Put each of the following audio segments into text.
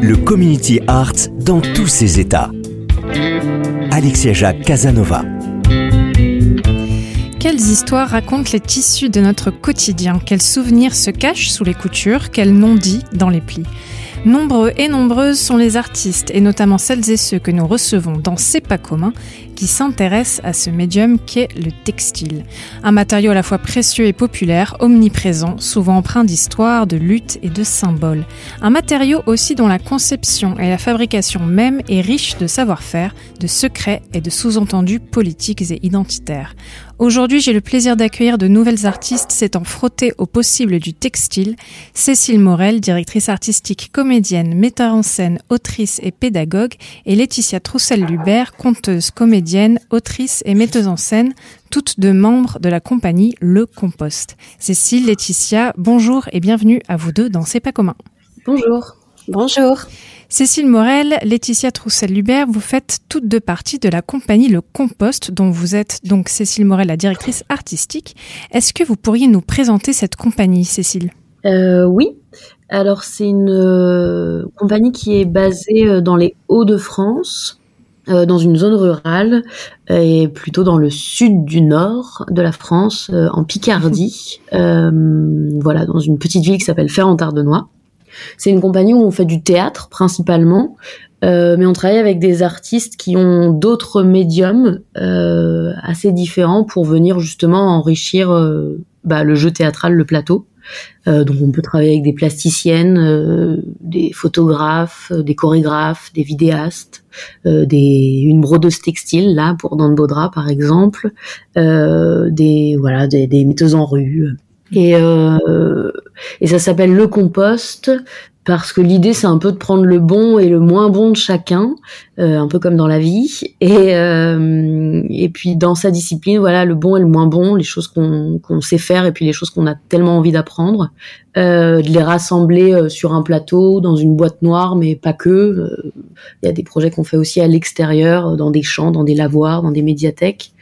le community art dans tous ses états. Alexia Jacques Casanova. Quelles histoires racontent les tissus de notre quotidien? Quels souvenirs se cachent sous les coutures? Quels non-dits dans les plis? Nombreux et nombreuses sont les artistes, et notamment celles et ceux que nous recevons dans C'est pas commun, qui s'intéressent à ce médium qu'est le textile. Un matériau à la fois précieux et populaire, omniprésent, souvent empreint d'histoire, de lutte et de symboles. Un matériau aussi dont la conception et la fabrication même est riche de savoir-faire, de secrets et de sous-entendus politiques et identitaires. Aujourd'hui, j'ai le plaisir d'accueillir de nouvelles artistes s'étant frottées au possible du textile. Cécile Morel, directrice artistique, comédienne, metteur en scène, autrice et pédagogue, et Laetitia Troussel-Lubert, conteuse, comédienne, autrice et metteuse en scène, toutes deux membres de la compagnie Le Compost. Cécile, Laetitia, bonjour et bienvenue à vous deux dans C'est pas commun. Bonjour. Bonjour. Cécile Morel, Laetitia Troussel-Lubert, vous faites toutes deux parties de la compagnie Le Compost, dont vous êtes donc Cécile Morel, la directrice artistique. Est-ce que vous pourriez nous présenter cette compagnie, Cécile? Euh, Oui. Alors, c'est une euh, compagnie qui est basée euh, dans les Hauts-de-France, dans une zone rurale, et plutôt dans le sud du nord de la France, en Picardie. voilà, dans une petite ville qui s'appelle Ferrand-Ardenois. C'est une compagnie où on fait du théâtre principalement, euh, mais on travaille avec des artistes qui ont d'autres médiums euh, assez différents pour venir justement enrichir euh, bah, le jeu théâtral, le plateau. Donc on peut travailler avec des plasticiennes, des photographes, des chorégraphes, des vidéastes, des une brodeuse textile là pour Dan Baudra par exemple, des voilà des, des metteuses en rue. Et, euh, et ça s'appelle le compost parce que l'idée c'est un peu de prendre le bon et le moins bon de chacun, euh, un peu comme dans la vie, et euh, et puis dans sa discipline, voilà le bon et le moins bon, les choses qu'on qu'on sait faire et puis les choses qu'on a tellement envie d'apprendre, euh, de les rassembler euh, sur un plateau, dans une boîte noire, mais pas que. Euh, il y a des projets qu'on fait aussi à l'extérieur, dans des champs, dans des lavoirs, dans des médiathèques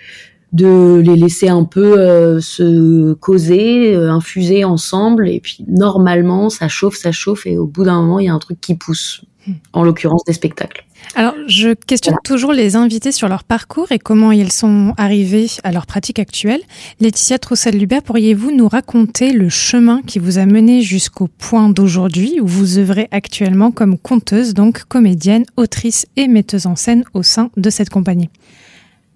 de les laisser un peu euh, se causer, euh, infuser ensemble, et puis normalement ça chauffe, ça chauffe, et au bout d'un moment il y a un truc qui pousse, en l'occurrence des spectacles. Alors, je questionne toujours les invités sur leur parcours et comment ils sont arrivés à leur pratique actuelle. Laetitia Troussel-Lubert, pourriez-vous nous raconter le chemin qui vous a mené jusqu'au point d'aujourd'hui où vous œuvrez actuellement comme conteuse, donc comédienne, autrice et metteuse en scène au sein de cette compagnie?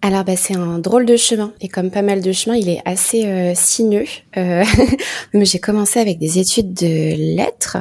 Alors bah, c'est un drôle de chemin et comme pas mal de chemins, il est assez euh, sinueux. Euh, j'ai commencé avec des études de lettres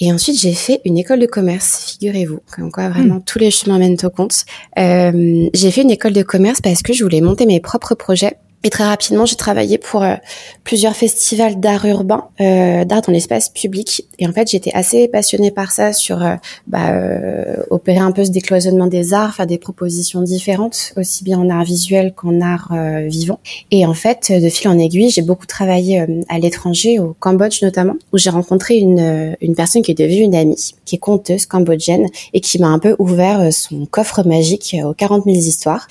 et ensuite j'ai fait une école de commerce, figurez-vous. Comme quoi vraiment hmm. tous les chemins mènent au compte. Euh, j'ai fait une école de commerce parce que je voulais monter mes propres projets et très rapidement, j'ai travaillé pour euh, plusieurs festivals d'art urbain, euh, d'art dans l'espace public. Et en fait, j'étais assez passionnée par ça, sur euh, bah, euh, opérer un peu ce décloisonnement des arts, faire des propositions différentes, aussi bien en art visuel qu'en art vivant. Et en fait, de fil en aiguille, j'ai beaucoup travaillé à l'étranger, au Cambodge notamment, où j'ai rencontré une, une personne qui est devenue une amie, qui est conteuse cambodgienne, et qui m'a un peu ouvert son coffre magique aux 40 000 histoires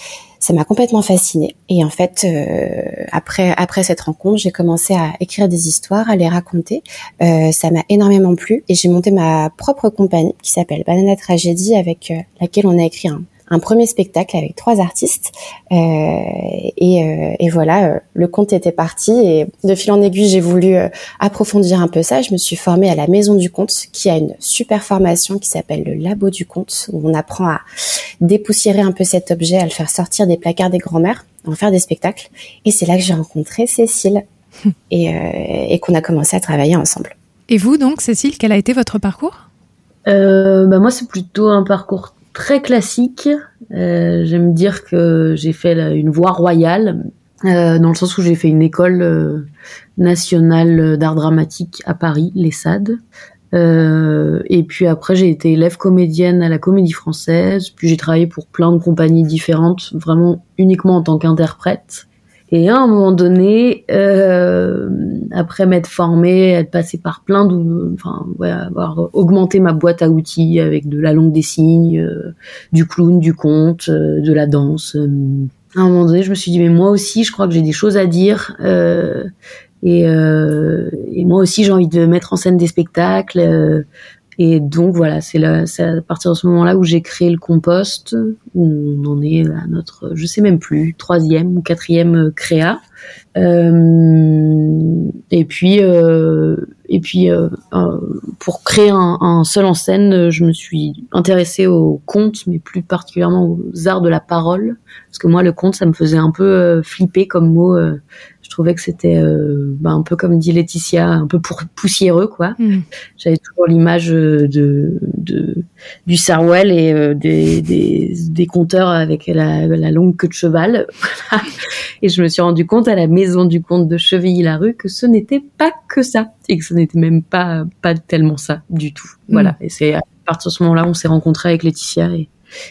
ça m'a complètement fascinée. Et en fait, euh, après après cette rencontre, j'ai commencé à écrire des histoires, à les raconter. Euh, ça m'a énormément plu et j'ai monté ma propre compagnie qui s'appelle Banana Tragédie, avec euh, laquelle on a écrit un un premier spectacle avec trois artistes. et, et, voilà, le conte était parti. Et de fil en aiguille, j'ai voulu approfondir un peu ça. Je me suis formée à la Maison du Conte, qui a une super formation qui s'appelle le Labo du Conte, où on apprend à dépoussiérer un peu cet objet, à le faire sortir des placards des grands-mères, à en faire des spectacles. Et c'est là que j'ai rencontré Cécile et, et qu'on a commencé à travailler ensemble. Et vous donc, Cécile, quel a été votre parcours? Euh, bah Moi, c'est plutôt un parcours très classique. Euh, J'aime dire que j'ai fait une voie royale, euh, dans le sens où j'ai fait une école euh, nationale d'art dramatique à Paris, l'ESSAD. Euh, et puis après, j'ai été élève comédienne à la Comédie Française. Puis j'ai travaillé pour plein de compagnies différentes, vraiment uniquement en tant qu'interprète. Et à un moment donné, euh, après m'être formée, être passée par plein de, enfin, ouais, avoir augmenté ma boîte à outils avec de la langue des signes, euh, du clown, du conte, euh, de la danse. Euh, à un moment donné, je me suis dit mais moi aussi, je crois que j'ai des choses à dire. et, et moi aussi, j'ai envie de mettre en scène des spectacles. Et donc voilà, c'est à partir de ce moment-là où j'ai créé le compost, où on en est à notre, je sais même plus, troisième ou quatrième créa. Euh, et puis, euh, et puis euh, pour créer un, un, seul en scène, je me suis intéressée au conte, mais plus particulièrement aux arts de la parole, parce que moi le conte, ça me faisait un peu flipper comme mot je trouvais que c'était euh, bah, un peu comme dit Laetitia, un peu pour, poussiéreux quoi. Mm. J'avais toujours l'image de, de, du Sarwell et euh, des, des, des compteurs avec la, la, longue queue de cheval. et je me suis rendu compte à la maison du comte de Chevilly-la-Rue que ce n'était pas que ça et que ce n'était même pas pas tellement ça du tout. Voilà. Mm. Et c'est à partir de ce moment-là on s'est rencontrés avec Laetitia et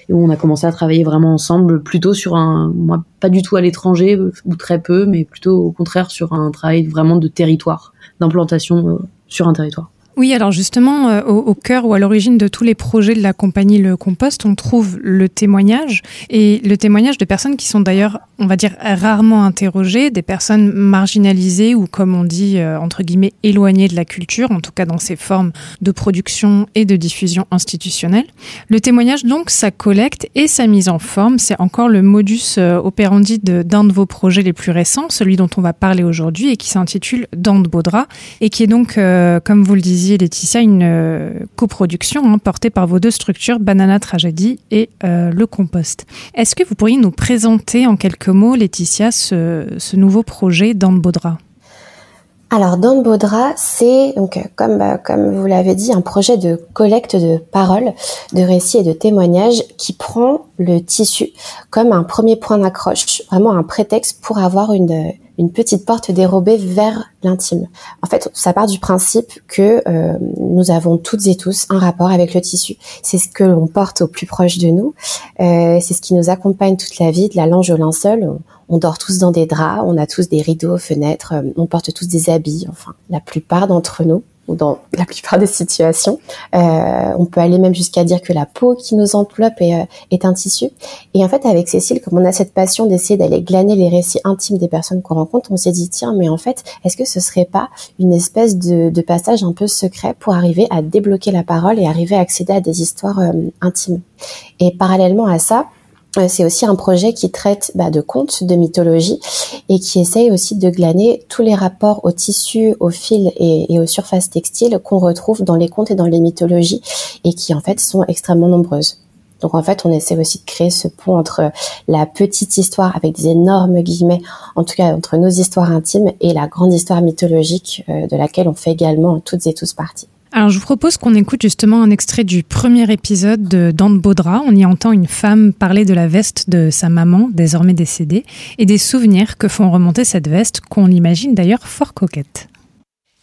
et où on a commencé à travailler vraiment ensemble, plutôt sur un, moi pas du tout à l'étranger ou très peu, mais plutôt au contraire sur un travail vraiment de territoire, d'implantation euh, sur un territoire. Oui, alors justement, euh, au, cœur ou à l'origine de tous les projets de la compagnie Le Compost, on trouve le témoignage et le témoignage de personnes qui sont d'ailleurs, on va dire, rarement interrogées, des personnes marginalisées ou, comme on dit, euh, entre guillemets, éloignées de la culture, en tout cas dans ses formes de production et de diffusion institutionnelle. Le témoignage, donc, sa collecte et sa mise en forme, c'est encore le modus euh, operandi d'un de, vos projets les plus récents, celui dont on va parler aujourd'hui et qui s'intitule Dante Baudra et qui est donc, comme vous le disiez, Laetitia, une euh, coproduction hein, portée par vos deux structures, Banana Tragédie et euh, Le Compost. Est-ce que vous pourriez nous présenter en quelques mots, Laetitia, ce, nouveau projet Dan Baudra? Alors, Dan Baudra, c'est donc comme comme vous l'avez dit, un projet de collecte de paroles, de récits et de témoignages qui prend le tissu comme un premier point d'accroche, vraiment un prétexte pour avoir une une petite porte dérobée vers l'intime. En fait, ça part du principe que euh, nous avons toutes et tous un rapport avec le tissu. C'est ce que l'on porte au plus proche de nous. Euh, c'est ce qui nous accompagne toute la vie, de la lange au linceul. On, dort tous dans des draps, on a tous des rideaux aux fenêtres, euh, on porte tous des habits. Enfin, la plupart d'entre nous ou dans la plupart des situations. Euh, on peut aller même jusqu'à dire que la peau qui nous enveloppe est, euh, est, un tissu. Et en fait, avec Cécile, comme on a cette passion d'essayer d'aller glaner les récits intimes des personnes qu'on rencontre, on s'est dit, tiens, mais en fait, est-ce que ce serait pas une espèce de, passage un peu secret pour arriver à débloquer la parole et arriver à accéder à des histoires euh, intimes? Et parallèlement à ça, c'est aussi un projet qui traite bah, de contes, de mythologie et qui essaye aussi de glaner tous les rapports au tissu, au fil et, aux surfaces textiles qu'on retrouve dans les contes et dans les mythologies et qui en fait sont extrêmement nombreuses. Donc en fait, on essaie aussi de créer ce pont entre la petite histoire avec des énormes guillemets, en tout cas entre nos histoires intimes et la grande histoire mythologique euh, de laquelle on fait également toutes et tous partie. Alors je vous propose qu'on écoute justement un extrait du premier épisode de Dante Baudra. On y entend une femme parler de la veste de sa maman, désormais décédée, et des souvenirs que font remonter cette veste, qu'on imagine d'ailleurs fort coquette.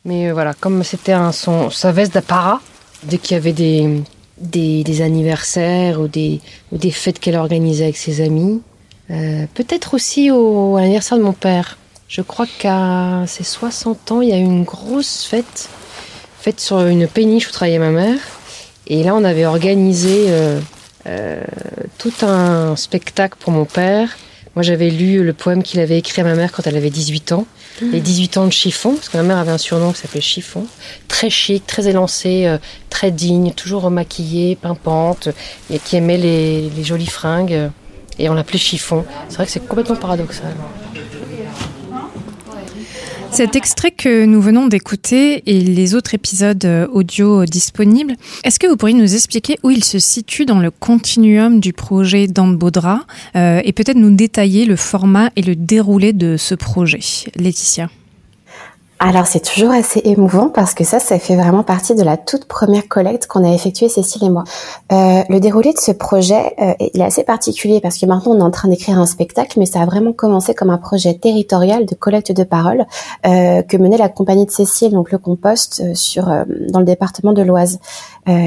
Mais euh, voilà, comme c'était son, sa veste d'apparat, dès qu'il y avait des, des, anniversaires ou des, ou des fêtes qu'elle organisait avec ses amis, euh, peut-être aussi au, à l'anniversaire de mon père. Je crois qu'à ses 60 ans, il y a eu une grosse fête faite sur une péniche où travaillait ma mère. Et là, on avait organisé euh, euh, tout un spectacle pour mon père, Moi, j'avais lu le poème qu'il avait écrit à ma mère quand elle avait 18 ans. Les 18 ans de chiffon, parce que ma mère avait un surnom qui s'appelait chiffon. Très chic, très élancé, euh, très digne, toujours maquillée, pimpante, et qui aimait les, les jolies fringues. Et on l'appelait chiffon. C'est vrai que c'est complètement paradoxal. Cet extrait que nous venons d'écouter et les autres épisodes euh, audio disponibles, est-ce que vous pourriez nous expliquer où il se situe dans le continuum du projet d'Ambodra euh, et peut-être nous détailler le format et le déroulé de ce projet? Laetitia alors c'est toujours assez émouvant parce que ça, ça fait vraiment partie de la toute première collecte qu'on a effectuée Cécile et moi. Euh, le déroulé de ce projet, euh, il est assez particulier parce que maintenant on est en train d'écrire un spectacle, mais ça a vraiment commencé comme un projet territorial de collecte de paroles euh, que menait la compagnie de Cécile, donc le compost, euh, euh, dans le département de l'Oise.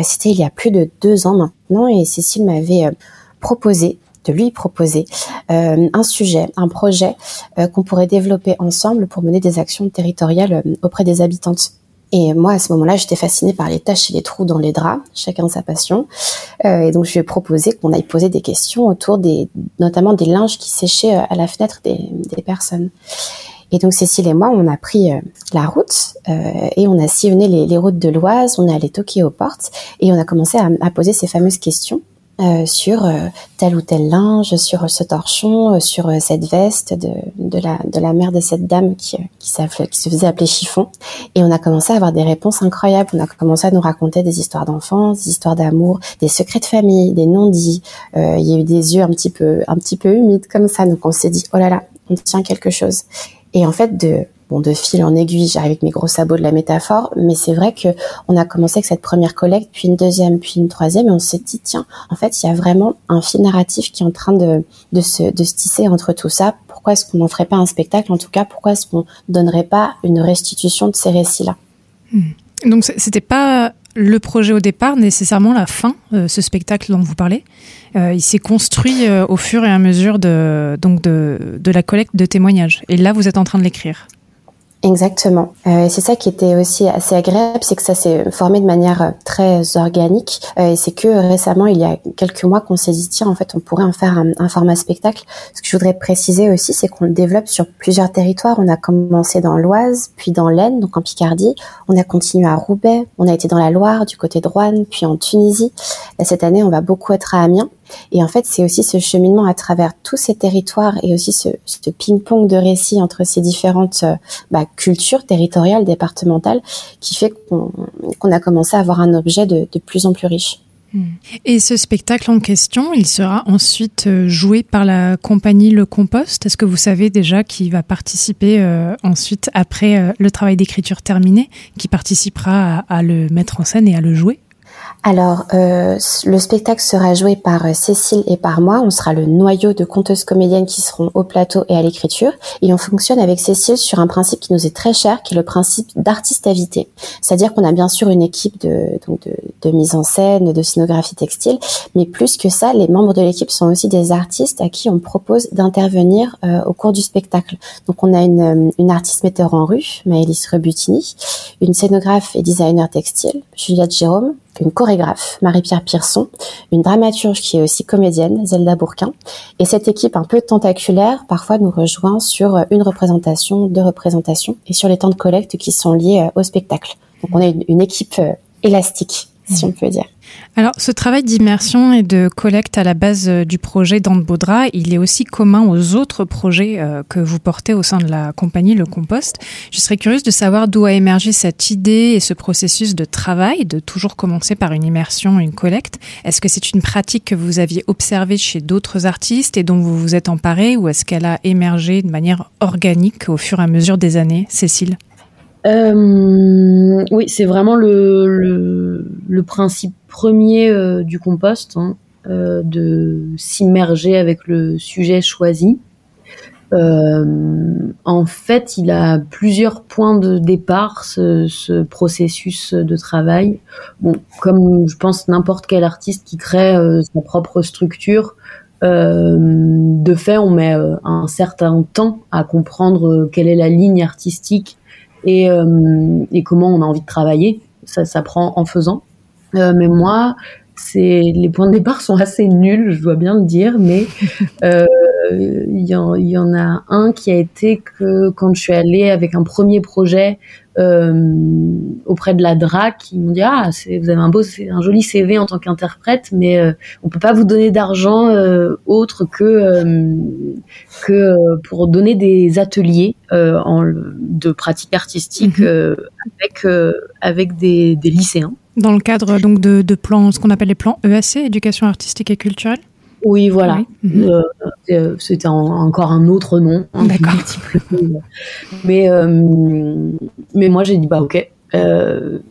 C'était il y a plus de deux ans maintenant et Cécile m'avait proposé de lui proposer euh, un sujet, un projet euh, qu'on pourrait développer ensemble pour mener des actions territoriales euh, auprès des habitantes. Et moi, à ce moment-là, j'étais fascinée par les taches et les trous dans les draps, chacun sa passion. et donc, je lui ai proposé qu'on aille poser des questions autour des, notamment des linges qui séchaient à la fenêtre des, des personnes. Et donc Cécile et moi, on a pris la route euh, et on a sillonné les, les, routes de l'Oise, on est allé toquer aux portes et on a commencé à, à poser ces fameuses questions euh, sur euh, tel ou tel linge, sur ce torchon, euh, sur cette veste de, de, la, de la mère de cette dame qui, qui, qui, se faisait appeler chiffon. Et on a commencé à avoir des réponses incroyables. On a commencé à nous raconter des histoires d'enfance, des histoires d'amour, des secrets de famille, des non-dits. il y a eu des yeux un petit peu, un petit peu humides comme ça. Donc on s'est dit, oh là là, on tient quelque chose. Et en fait, de bon, de fil en aiguille, j'arrive avec mes gros sabots de la métaphore, mais c'est vrai que on a commencé avec cette première collecte, puis une deuxième, puis une troisième, et on s'est dit, tiens, en fait, il y a vraiment un fil narratif qui est en train de, se, tisser entre tout ça. Pourquoi est-ce qu'on n'en ferait pas un spectacle En tout cas, pourquoi est-ce qu'on donnerait pas une restitution de ces récits-là? Hmm. Donc, c'était pas le projet au départ, nécessairement la fin, euh, ce spectacle dont vous parlez. Euh, il s'est construit euh, au fur et à mesure de, donc de la collecte de témoignages. Et là, vous êtes en train de l'écrire. Exactement. Euh, c'est ça qui était aussi assez agréable, c'est que ça s'est formé de manière euh, très organique. Euh, et c'est que récemment, il y a quelques mois, qu'on s'est dit tiens, en fait, on pourrait en faire un, un, format spectacle. Ce que je voudrais préciser aussi, c'est qu'on le développe sur plusieurs territoires. On a commencé dans l'Oise, puis dans l'Aisne, donc en Picardie. On a continué à Roubaix. On a été dans la Loire, du côté de Rouen, puis en Tunisie. Et cette année, on va beaucoup être à Amiens. Et en fait, c'est aussi ce cheminement à travers tous ces territoires et aussi ce, ping-pong de récits entre ces différentes euh, bah, cultures territoriales, départementales, qui fait qu'on a commencé à avoir un objet de, plus en plus riche. Hmm. Et ce spectacle en question, il sera ensuite euh, joué par la compagnie Le Compost. Est-ce que vous savez déjà qui va participer euh, ensuite, après le travail d'écriture terminé, qui participera à le mettre en scène et à le jouer? Alors, euh, le spectacle sera joué par euh, Cécile et par moi. On sera le noyau de conteuses comédiennes qui seront au plateau et à l'écriture. Et on fonctionne avec Cécile sur un principe qui nous est très cher, qui est le principe d'artiste invité. C'est-à-dire qu'on a bien sûr une équipe de, mise en scène, de scénographie textile, mais plus que ça, les membres de l'équipe sont aussi des artistes à qui on propose d'intervenir euh, au cours du spectacle. Donc, on a une, euh, une artiste metteur en rue, Maëlys Rebutini, une scénographe et designer textile, Juliette Jérôme, une chorégraphe, Marie-Pierre Pierson, une dramaturge qui est aussi comédienne, Zelda Bourquin. Et cette équipe un peu tentaculaire, parfois nous rejoint sur une représentation, deux représentations, et sur les temps de collecte qui sont liés euh, au spectacle. Donc on est une, équipe euh, élastique, si on peut dire. Alors, ce travail d'immersion et de collecte à la base euh, du projet d'Anne-Baudra, il est aussi commun aux autres projets euh, que vous portez au sein de la compagnie Le Compost. Je serais curieuse de savoir d'où a émergé cette idée et ce processus de travail, de toujours commencer par une immersion, une collecte. Est-ce que c'est une pratique que vous aviez observée chez d'autres artistes et dont vous vous êtes emparé ou est-ce qu'elle a émergé de manière organique au fur et à mesure des années, Cécile? Euh, oui, c'est vraiment le, principe premier euh, du compost, hein, euh, de s'immerger avec le sujet choisi. Euh, en fait, il a plusieurs points de départ, ce, ce processus de travail. Comme je pense n'importe quel artiste qui crée sa propre structure, de fait, on met un certain temps à comprendre quelle est la ligne artistique et, euh, et comment on a envie de travailler. Ça s'apprend en faisant. Euh, mais moi, c'est les points de départ sont assez nuls, je dois bien le dire, mais euh, il y, en, a un qui a été que quand je suis allée avec un premier projet auprès de la DRAC, ils m'ont dit ah vous avez un beau, un joli CV en tant qu'interprète, mais euh, on peut pas vous donner d'argent euh, autre que euh, que pour donner des ateliers en, de pratique artistique mhm. avec avec des, des lycéens. Dans le cadre donc de, de plans, ce qu'on appelle les plans EAC, éducation artistique et culturelle? Oui, voilà. Mhm. Euh, euh, c'était encore un autre nom. D'accord. Mais, euh, mais moi, j'ai dit, bah ok,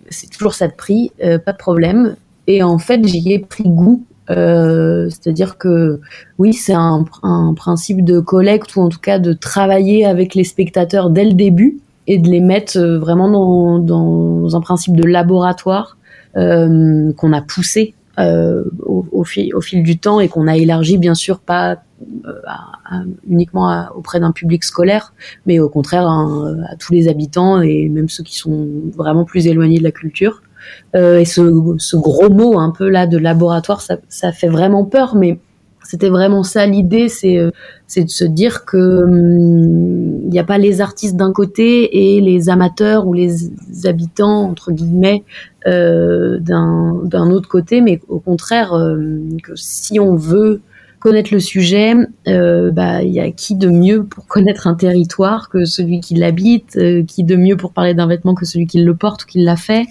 c'est toujours ça de prix, pas de problème. Et en fait, j'y ai pris goût. C'est-à-dire que oui, c'est un, un, principe de collecte ou en tout cas de travailler avec les spectateurs dès le début et de les mettre vraiment dans, dans un principe de laboratoire qu'on a poussé euh, au, fil, au, fil, du temps et qu'on a élargi bien sûr pas euh, uniquement auprès d'un public scolaire, mais au contraire à, tous les habitants et même ceux qui sont vraiment plus éloignés de la culture. Euh, et ce, ce, gros mot un peu là de laboratoire, ça, ça fait vraiment peur, mais c'était vraiment ça l'idée, c'est euh, c'est de se dire que hum, il n'y a pas les artistes d'un côté et les amateurs ou les habitants entre guillemets euh, d'un autre côté, mais au contraire euh, si on veut connaître le sujet, euh, bah il y a qui de mieux pour connaître un territoire que celui qui l'habite, qui de mieux pour parler d'un vêtement que celui qui le porte ou qui l'a fait.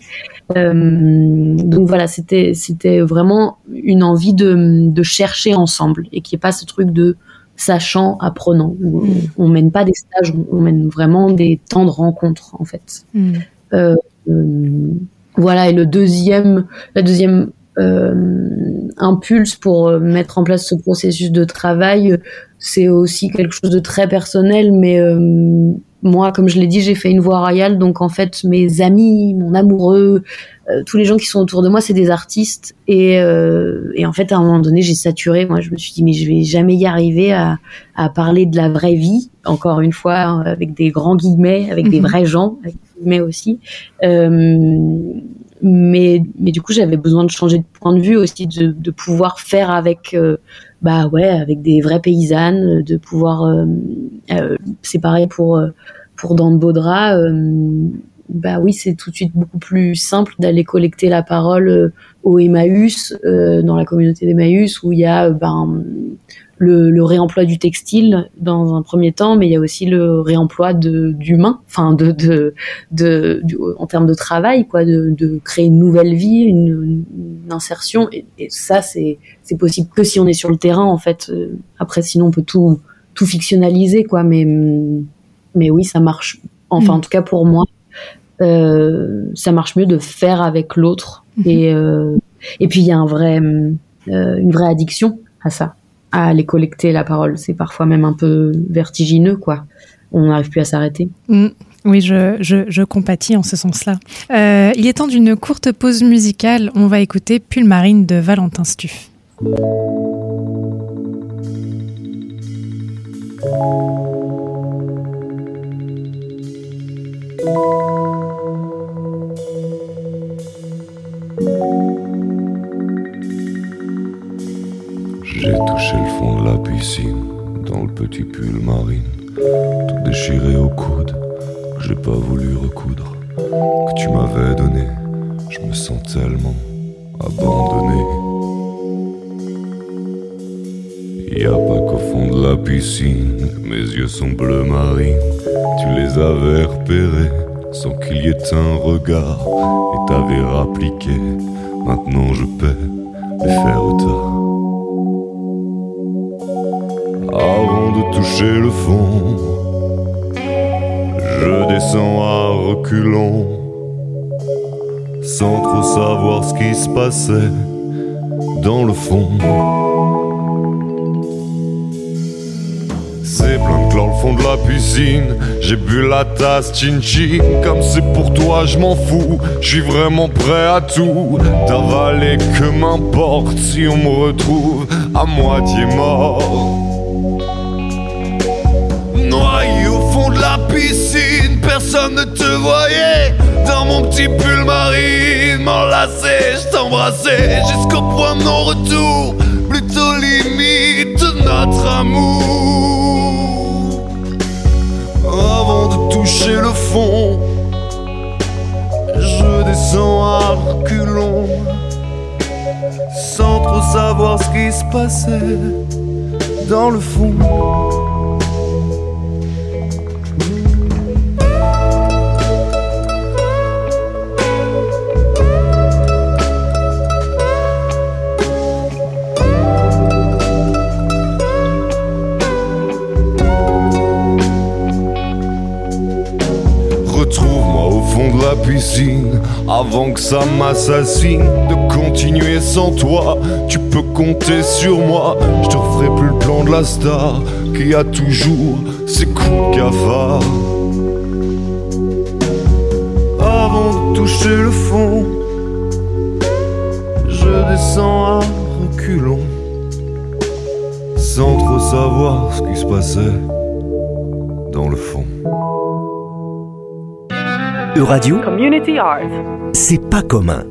Donc voilà, c'était c'était vraiment une envie de, de chercher ensemble et qu'il n'y ait pas ce truc de sachant, apprenant. On, mm. on, mène pas des stages, on, mène vraiment des temps de rencontres en fait. Mm. Euh, voilà et le deuxième, la deuxième euh, impulse pour euh, mettre en place ce processus de travail, c'est aussi quelque chose de très personnel, mais euh, moi, comme je l'ai dit, j'ai fait une voie royale, donc en fait, mes amis, mon amoureux, tous les gens qui sont autour de moi, c'est des artistes, et, et, en fait, à un moment donné, j'ai saturé. Moi, je me suis dit, mais je vais jamais y arriver à, à parler de la vraie vie, encore une fois, avec des grands guillemets, avec des mhm. vrais gens, avec des guillemets aussi. Euh, mais mais du coup j'avais besoin de changer de point de vue aussi de, de pouvoir faire avec euh, bah ouais avec des vraies paysannes de pouvoir euh, euh c'est pareil pour euh, pour Dan Baudra bah oui c'est tout de suite beaucoup plus simple d'aller collecter la parole au Emmaüs dans la communauté d'Emmaüs où il y a ben le, réemploi du textile dans un premier temps, mais il y a aussi le réemploi d'humains, enfin de, de, de, en termes de travail, quoi, de, créer une nouvelle vie, une, insertion. Et, ça, c'est possible que si on est sur le terrain, en fait. Euh, après, sinon, on peut tout tout fictionnaliser, quoi. Mais mais oui, ça marche. Enfin, mm. en tout cas pour moi, euh, ça marche mieux de faire avec l'autre. Mm-hmm. Et euh, et puis il y a un vrai une vraie addiction à ça à aller collecter la parole. C'est parfois même un peu vertigineux, quoi. On n'arrive plus à s'arrêter. Mm. Oui, je, je, je, compatis en ce sens-là. Euh, il est temps d'une courte pause musicale. On va écouter Pulmarine de Valentin Stuff. J'ai touché le fond de la piscine, dans le petit pull marine, tout déchiré au coude, que j'ai pas voulu recoudre, que tu m'avais donné. Je me sens tellement abandonné. Y a pas qu'au fond de la piscine, mes yeux sont bleu marine. Tu les avais repérés sans qu'il y ait un regard, et t'avais rappliqué. Maintenant je paie les faire tard. Toucher le fond, je descends à reculons, sans trop savoir ce qui se passait dans le fond. C'est plein de chlore le fond de la piscine. J'ai bu la tasse chin chin. Comme c'est pour toi, je m'en fous. Je suis vraiment prêt à tout. D'avaler que m'importe si on me retrouve à moitié mort ne te voyait. Dans mon petit pull marine, m'enlacer, je t'embrassais jusqu'au point de non-retour. plutôt limite notre amour. Avant de toucher le fond, je descends à reculons, sans trop savoir ce qui se passait dans le fond. Piscine avant que ça m'assassine. De continuer sans toi, tu peux compter sur moi. Je te referai plus le plan de la star qui a toujours ses coups de cafard. Avant de toucher le fond, je descends à reculons sans trop savoir ce qui se passait dans le fond. Euradio Community Art. C'est pas commun.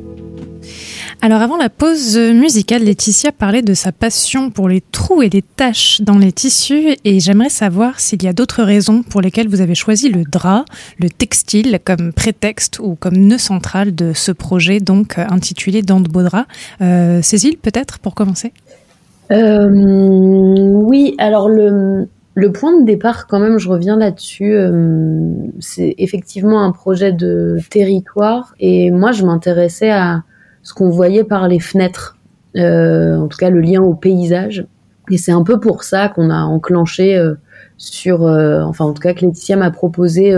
Alors avant la pause musicale, Laetitia parlait de sa passion pour les trous et les taches dans les tissus et j'aimerais savoir s'il y a d'autres raisons pour lesquelles vous avez choisi le drap, le textile comme prétexte ou comme nœud central de ce projet donc intitulé Dans de beaux draps. Euh, Cécile peut-être pour commencer? Euh, Oui, alors le, le point de départ, quand même, je reviens là-dessus, euh, c'est effectivement un projet de territoire et moi, je m'intéressais à ce qu'on voyait par les fenêtres, euh, en tout cas le lien au paysage. Et c'est un peu pour ça qu'on a enclenché euh, sur, enfin en tout cas que m'a proposé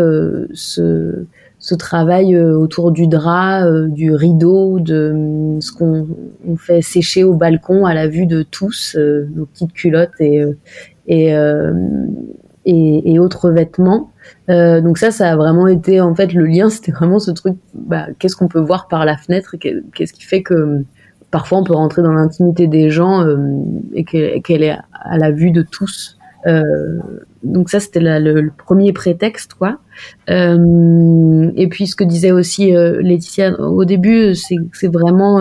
ce, ce travail autour du drap, du rideau, de ce qu'on fait sécher au balcon à la vue de tous, nos petites culottes et, euh, et, et, autres vêtements. Euh, donc ça, ça a vraiment été en fait le lien, c'était vraiment ce truc. Bah, qu'est-ce qu'on peut voir par la fenêtre Qu'est-ce qui fait que parfois on peut rentrer dans l'intimité des gens euh, et qu'elle est à la vue de tous. Euh, donc ça, c'était le, premier prétexte, quoi. Euh, et puis ce que disait aussi Laetitia au début, c'est vraiment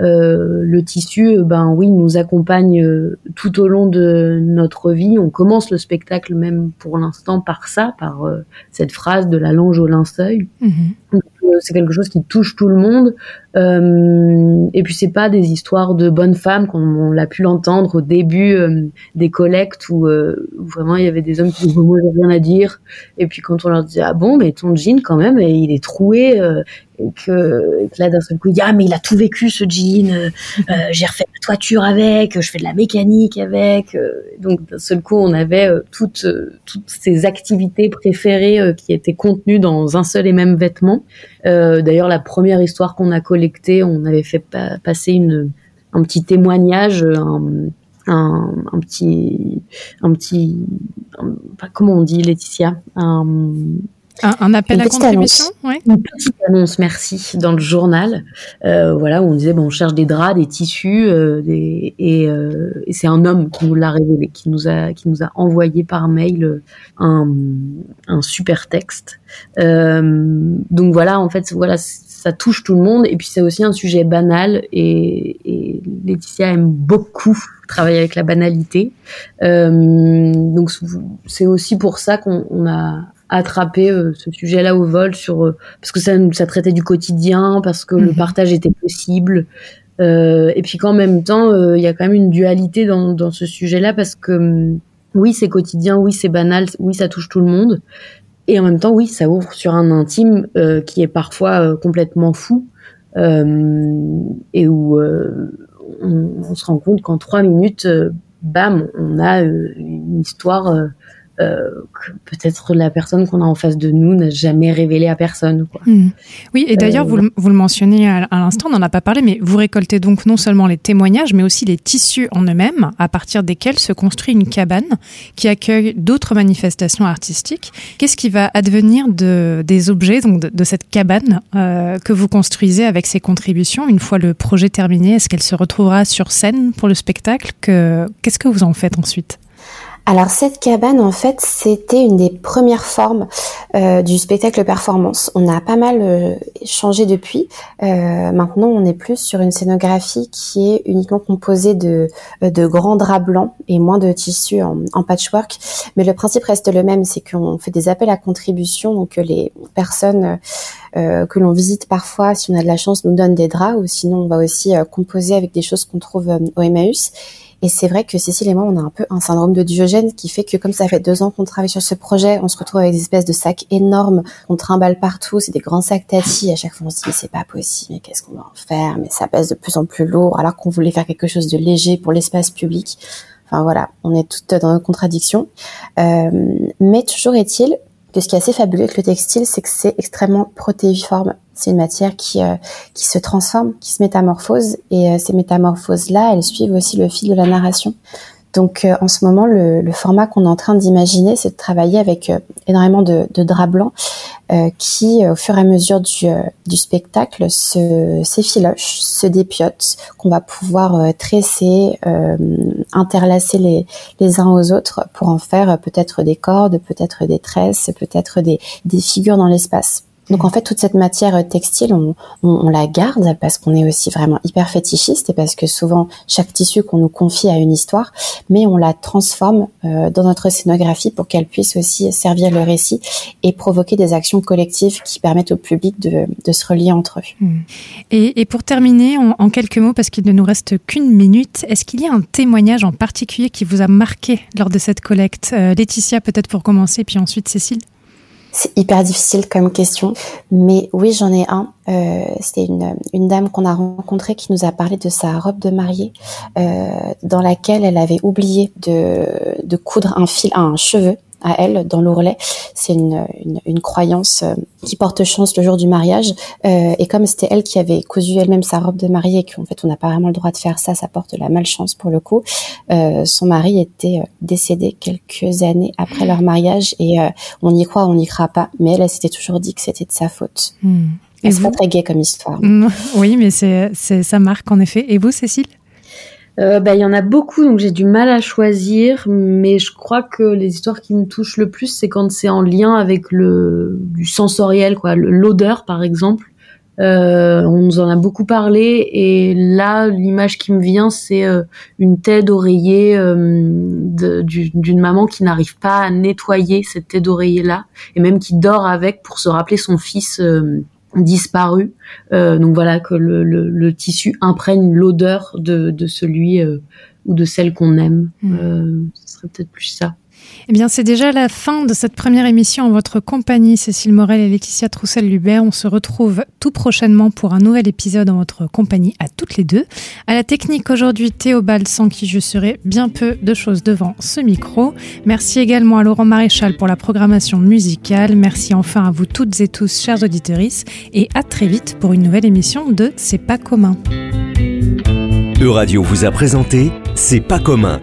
euh, le tissu, ben oui, nous accompagne euh, tout au long de notre vie. On commence le spectacle même pour l'instant par ça, par euh, cette phrase de la longe au linceul. Mhm. c'est quelque chose qui touche tout le monde. Et puis c'est pas des histoires de bonnes femmes comme on l'a pu l'entendre au début des collectes où, vraiment il y avait des hommes qui disaient rien à dire. Et puis quand on leur disait ah bon mais ton jean quand même il est troué, et que, là d'un seul coup il ah mais il a tout vécu ce jean euh, euh, j'ai refait la toiture avec je fais de la mécanique avec euh, donc d'un seul coup on avait toutes toutes ces activités préférées qui étaient contenues dans un seul et même vêtement d'ailleurs la première histoire qu'on a on avait fait passer une un petit témoignage un, un, un, petit, un petit, comment on dit, Laetitia, un, un, appel à contribution Une petite annonce, merci, dans le journal. Euh, voilà, où on disait, bon, on cherche des draps, des tissus, euh, des, et, euh, et c'est un homme qui nous l'a révélé, qui nous a, qui nous a envoyé par mail un, un super texte. donc voilà, en fait, voilà, ça touche tout le monde. Et puis c'est aussi un sujet banal, et, et Laetitia aime beaucoup travailler avec la banalité. donc c'est aussi pour ça qu'on a attraper euh, ce sujet-là au vol sur euh, parce que ça, ça traitait du quotidien, parce que le mhm. partage était possible. Euh, et puis qu'en même temps, il y a quand même une dualité dans, dans ce sujet-là parce que hum, oui, c'est quotidien, oui, c'est banal, oui, ça touche tout le monde. Et en même temps, oui, ça ouvre sur un intime qui est parfois complètement fou et où on, on, se rend compte qu'en trois minutes, bam, on a une histoire euh, que peut-être la personne qu'on a en face de nous n'a jamais révélé à personne. Quoi. Hmm. Oui, et d'ailleurs, vous, le, vous, le mentionnez à, l'instant, on n'en a pas parlé, mais vous récoltez donc non seulement les témoignages, mais aussi les tissus en eux-mêmes, à partir desquels se construit une cabane qui accueille d'autres manifestations artistiques. Qu'est-ce qui va advenir de, des objets, donc de, cette cabane euh, que vous construisez avec ces contributions une fois le projet terminé? Est-ce qu'elle se retrouvera sur scène pour le spectacle? Qu'est-ce que vous en faites ensuite? Alors cette cabane, en fait, c'était une des premières formes euh, du spectacle performance. On a pas mal euh, changé depuis. Euh, maintenant, on est plus sur une scénographie qui est uniquement composée de, de grands draps blancs et moins de tissus en, patchwork. Mais le principe reste le même, c'est qu'on fait des appels à contribution, donc les personnes que l'on visite parfois, si on a de la chance, nous donnent des draps, ou sinon on va aussi composer avec des choses qu'on trouve au Emmaüs. Et c'est vrai que Cécile et moi, on a un peu un syndrome de Diogène qui fait que comme ça fait deux ans qu'on travaille sur ce projet, on se retrouve avec des espèces de sacs énormes, on trimballe partout, c'est des grands sacs tati. À chaque fois, on se dit mais c'est pas possible, mais qu'est-ce qu'on va en faire? Mais ça pèse de plus en plus lourd, alors qu'on voulait faire quelque chose de léger pour l'espace public. Enfin voilà, on est toutes dans nos contradictions. Euh, mais toujours est-il ce qui est assez fabuleux avec le textile, c'est que c'est extrêmement protéiforme. C'est une matière qui, euh, qui se transforme, qui se métamorphose, et euh, ces métamorphoses-là, elles suivent aussi le fil de la narration. Donc euh, en ce moment, le, format qu'on est en train d'imaginer, c'est de travailler avec énormément de, de draps blancs qui, au fur et à mesure du, spectacle, se s'effilochent, se dépiotent, qu'on va pouvoir tresser, interlacer les, uns aux autres pour en faire peut-être des cordes, peut-être des tresses, peut-être des figures dans l'espace. Donc en fait, toute cette matière textile, on, on, la garde parce qu'on est aussi vraiment hyper fétichiste et parce que souvent chaque tissu qu'on nous confie a une histoire, mais on la transforme euh, dans notre scénographie pour qu'elle puisse aussi servir le récit et provoquer des actions collectives qui permettent au public de, de se relier entre eux. Hmm. Et, et, pour terminer, en, en quelques mots, parce qu'il ne nous reste qu'une minute, est-ce qu'il y a un témoignage en particulier qui vous a marqué lors de cette collecte? Euh, Laetitia, peut-être pour commencer, puis ensuite Cécile c'est hyper difficile comme question, mais oui, j'en ai un. Euh, C'était une, dame qu'on a rencontrée qui nous a parlé de sa robe de mariée, euh, dans laquelle elle avait oublié de, coudre un fil, un cheveu à elle dans l'ourlet. C'est une, une, une, croyance euh, qui porte chance le jour du mariage. Euh, et comme c'était elle qui avait cousu elle-même sa robe de mariée, et qu'en fait on n'a pas vraiment le droit de faire ça, ça porte la malchance pour le coup. Euh, son mari était euh, décédé quelques années après leur mariage et euh, on y croit, on n'y croit pas. Mais elle, elle s'était toujours dit que c'était de sa faute. Hmm. C'est pas très gai comme histoire. Oui, mais c'est, ça marque en effet. Et vous, Cécile? Euh, bah, il y en a beaucoup, donc j'ai du mal à choisir, mais je crois que les histoires qui me touchent le plus, c'est quand c'est en lien avec le du sensoriel, quoi, l'odeur par exemple. Euh, on nous en a beaucoup parlé et là l'image qui me vient c'est euh, une tête d'oreiller euh, d'une maman qui n'arrive pas à nettoyer cette tête d'oreiller là et même qui dort avec pour se rappeler son fils disparu. Euh, donc voilà que le, le, le tissu imprègne l'odeur de, de, celui euh, ou de celle qu'on aime. Mmh. Euh, ce serait peut-être plus ça. Eh bien, c'est déjà la fin de cette première émission en votre compagnie, Cécile Morel et Laetitia Troussel-Lubert. On se retrouve tout prochainement pour un nouvel épisode en votre compagnie à toutes les deux. À la technique aujourd'hui, Théobald, sans qui je serai bien peu de choses devant ce micro. Merci également à Laurent Maréchal pour la programmation musicale. Merci enfin à vous toutes et tous, chers auditeurs, et à très vite pour une nouvelle émission de C'est pas commun. Euradio vous a présenté C'est pas commun